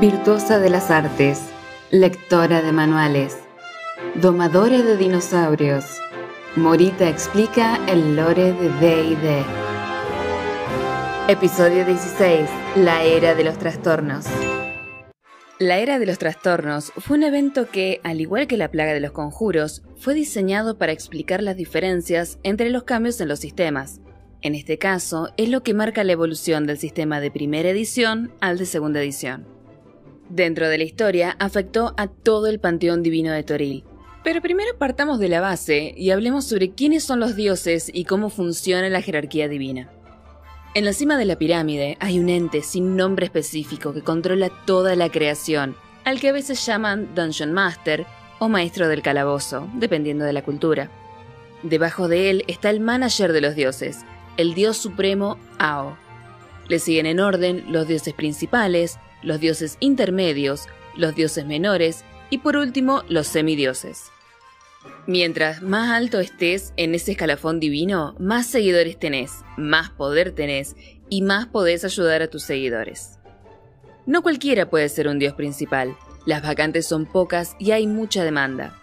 Virtuosa de las artes, lectora de manuales, domadora de dinosaurios, Morita explica el lore de D&D. Episodio 16. La Era de los Trastornos. La Era de los Trastornos fue un evento que, al igual que la Plaga de los Conjuros, fue diseñado para explicar las diferencias entre los cambios en los sistemas. En este caso, es lo que marca la evolución del sistema de primera edición al de segunda edición. Dentro de la historia, afectó a todo el panteón divino de Toril. Pero primero partamos de la base y hablemos sobre quiénes son los dioses y cómo funciona la jerarquía divina. En la cima de la pirámide hay un ente sin nombre específico que controla toda la creación, al que a veces llaman Dungeon Master o Maestro del Calabozo, dependiendo de la cultura. Debajo de él está el manager de los dioses, el dios supremo Ao. Le siguen en orden los dioses principales, los dioses intermedios, los dioses menores y por último los semidioses. Mientras más alto estés en ese escalafón divino, más seguidores tenés, más poder tenés y más podés ayudar a tus seguidores. No cualquiera puede ser un dios principal, las vacantes son pocas y hay mucha demanda.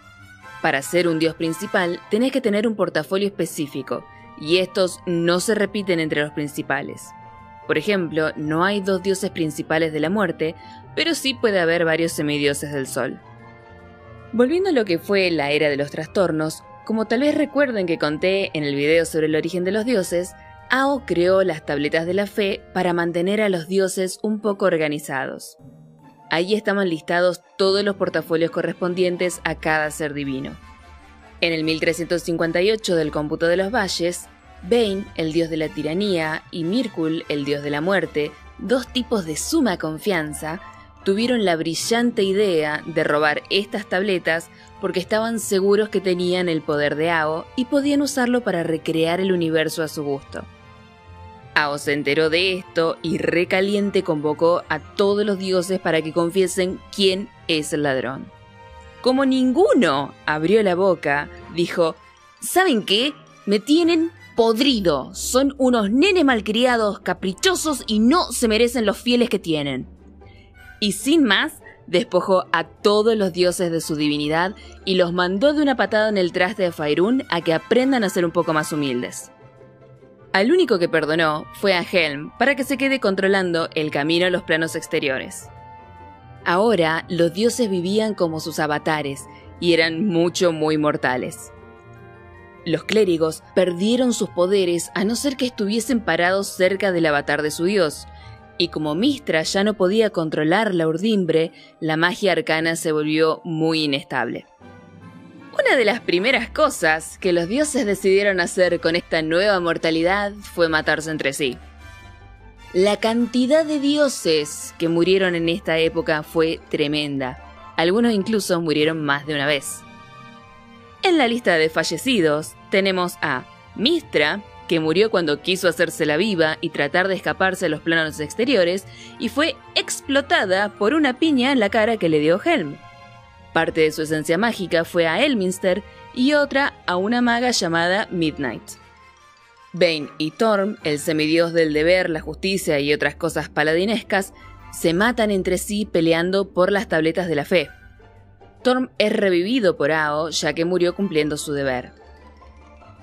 Para ser un dios principal tenés que tener un portafolio específico, y estos no se repiten entre los principales. Por ejemplo, no hay dos dioses principales de la muerte, pero sí puede haber varios semidioses del sol. Volviendo a lo que fue la era de los trastornos, como tal vez recuerden que conté en el video sobre el origen de los dioses, Ao creó las tabletas de la fe para mantener a los dioses un poco organizados. Allí estaban listados todos los portafolios correspondientes a cada ser divino. En el 1358 del cómputo de los valles, Bane, el dios de la tiranía, y Mirkul, el dios de la muerte, dos tipos de suma confianza, tuvieron la brillante idea de robar estas tabletas porque estaban seguros que tenían el poder de Ao y podían usarlo para recrear el universo a su gusto. Ao se enteró de esto y recaliente convocó a todos los dioses para que confiesen quién es el ladrón. Como ninguno abrió la boca, dijo, ¿saben qué? Me tienen podrido. Son unos nenes malcriados, caprichosos y no se merecen los fieles que tienen y sin más, despojó a todos los dioses de su divinidad y los mandó de una patada en el traste de Fairún a que aprendan a ser un poco más humildes. Al único que perdonó fue a Helm para que se quede controlando el camino a los planos exteriores. Ahora los dioses vivían como sus avatares y eran mucho muy mortales. Los clérigos perdieron sus poderes a no ser que estuviesen parados cerca del avatar de su dios, y como Mistra ya no podía controlar la urdimbre, la magia arcana se volvió muy inestable. Una de las primeras cosas que los dioses decidieron hacer con esta nueva mortalidad fue matarse entre sí. La cantidad de dioses que murieron en esta época fue tremenda. Algunos incluso murieron más de una vez. En la lista de fallecidos tenemos a Mistra, que murió cuando quiso hacerse la viva y tratar de escaparse a los planos exteriores, y fue explotada por una piña en la cara que le dio Helm. Parte de su esencia mágica fue a Elminster y otra a una maga llamada Midnight. Bane y Torm, el semidios del deber, la justicia y otras cosas paladinescas, se matan entre sí peleando por las tabletas de la fe. Torm es revivido por Ao ya que murió cumpliendo su deber.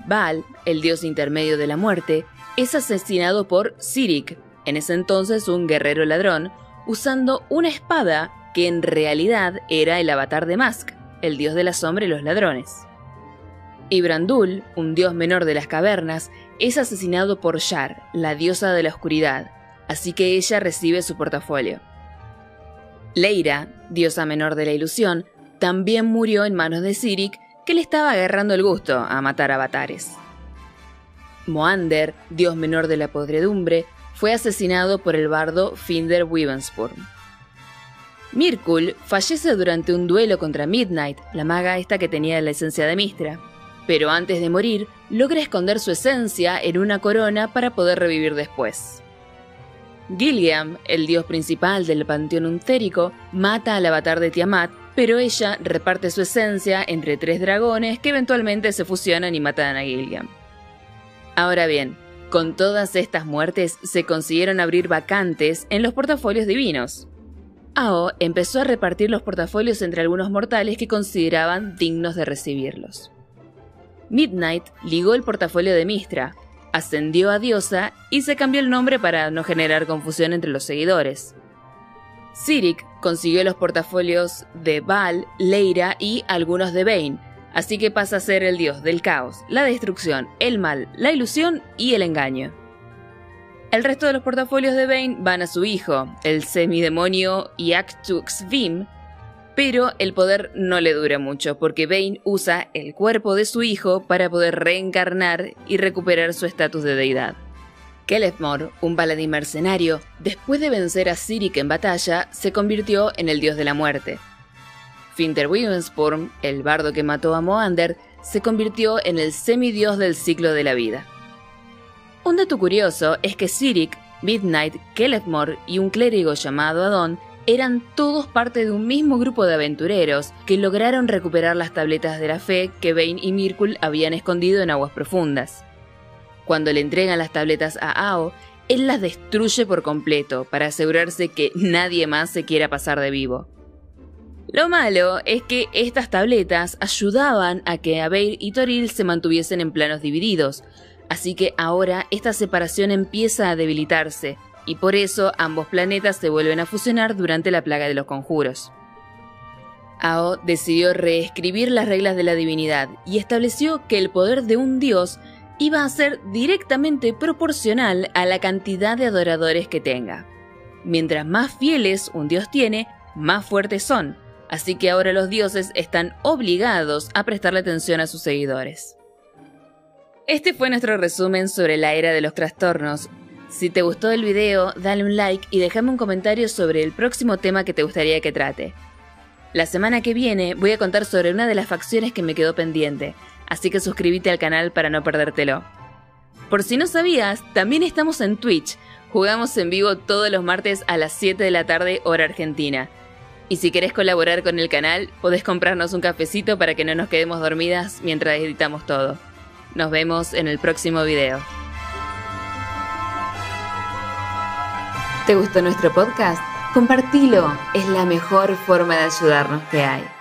Baal, el dios intermedio de la muerte, es asesinado por Sirik, en ese entonces un guerrero ladrón, usando una espada que en realidad era el avatar de Mask, el dios de la sombra y los ladrones. Y Brandul, un dios menor de las cavernas, es asesinado por Shar, la diosa de la oscuridad, así que ella recibe su portafolio. Leira, diosa menor de la ilusión, también murió en manos de Sirik que le estaba agarrando el gusto a matar avatares. Moander, dios menor de la podredumbre, fue asesinado por el bardo Finder Weavensburn. Mirkul fallece durante un duelo contra Midnight, la maga esta que tenía la esencia de Mistra, pero antes de morir logra esconder su esencia en una corona para poder revivir después. Gilliam, el dios principal del panteón untérico, mata al avatar de Tiamat pero ella reparte su esencia entre tres dragones que eventualmente se fusionan y matan a Gilliam. Ahora bien, con todas estas muertes se consiguieron abrir vacantes en los portafolios divinos. Ao empezó a repartir los portafolios entre algunos mortales que consideraban dignos de recibirlos. Midnight ligó el portafolio de Mistra, ascendió a diosa y se cambió el nombre para no generar confusión entre los seguidores. Sirik consiguió los portafolios de Baal, Leira y algunos de Bane, así que pasa a ser el dios del caos, la destrucción, el mal, la ilusión y el engaño. El resto de los portafolios de Bane van a su hijo, el semidemonio Yaktux Vim, pero el poder no le dura mucho porque Bane usa el cuerpo de su hijo para poder reencarnar y recuperar su estatus de deidad. Kelefmor, un paladín mercenario, después de vencer a Sirik en batalla, se convirtió en el dios de la muerte. Finter el bardo que mató a Moander, se convirtió en el semidios del ciclo de la vida. Un dato curioso es que Sirik, Midnight, Kelefmor y un clérigo llamado Adon eran todos parte de un mismo grupo de aventureros que lograron recuperar las tabletas de la fe que Bane y Mirkul habían escondido en aguas profundas. Cuando le entregan las tabletas a Ao, él las destruye por completo para asegurarse que nadie más se quiera pasar de vivo. Lo malo es que estas tabletas ayudaban a que Abeir y Toril se mantuviesen en planos divididos, Así que ahora esta separación empieza a debilitarse, y por eso ambos planetas se vuelven a fusionar durante la plaga de los conjuros. Ao decidió reescribir las reglas de la divinidad y estableció que el poder de un dios iba a ser directamente proporcional a la cantidad de adoradores que tenga. Mientras más fieles un dios tiene, más fuertes son, así que ahora los dioses están obligados a prestarle atención a sus seguidores. Este fue nuestro resumen sobre la era de los trastornos. Si te gustó el video, dale un like y déjame un comentario sobre el próximo tema que te gustaría que trate. La semana que viene voy a contar sobre una de las facciones que me quedó pendiente, así que suscríbete al canal para no perdértelo. Por si no sabías, también estamos en Twitch, jugamos en vivo todos los martes a las 7 de la tarde hora argentina. Y si querés colaborar con el canal, podés comprarnos un cafecito para que no nos quedemos dormidas mientras editamos todo. Nos vemos en el próximo video. ¿Te gustó nuestro podcast? Compartilo, es la mejor forma de ayudarnos que hay.